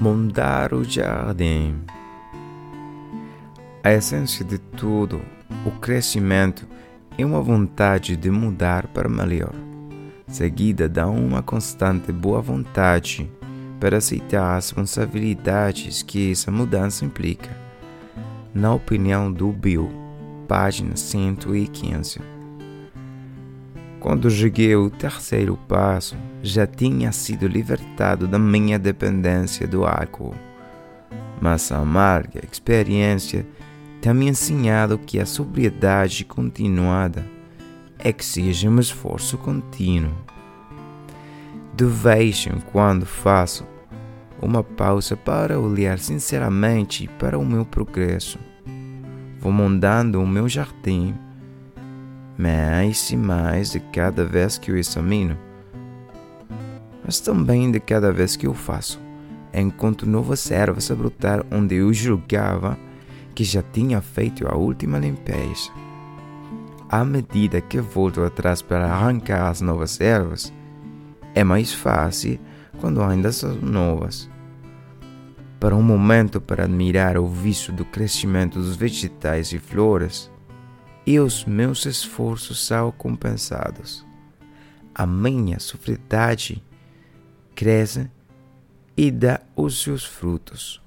Mudar o jardim. A essência de tudo, o crescimento, é uma vontade de mudar para melhor, seguida de uma constante boa vontade para aceitar as responsabilidades que essa mudança implica. Na opinião do Bill, página 115. Quando cheguei ao terceiro passo, já tinha sido libertado da minha dependência do álcool. Mas a amarga experiência tem me ensinado que a sobriedade continuada exige um esforço contínuo. De vez em quando faço uma pausa para olhar sinceramente para o meu progresso. Vou montando o meu jardim mais e mais de cada vez que o examino mas também de cada vez que eu faço, encontro novas ervas a brotar onde eu julgava que já tinha feito a última limpeza. À medida que volto atrás para arrancar as novas ervas, é mais fácil quando ainda são novas. Para um momento para admirar o vício do crescimento dos vegetais e flores, e os meus esforços são compensados. A minha sofridade cresce e dá os seus frutos.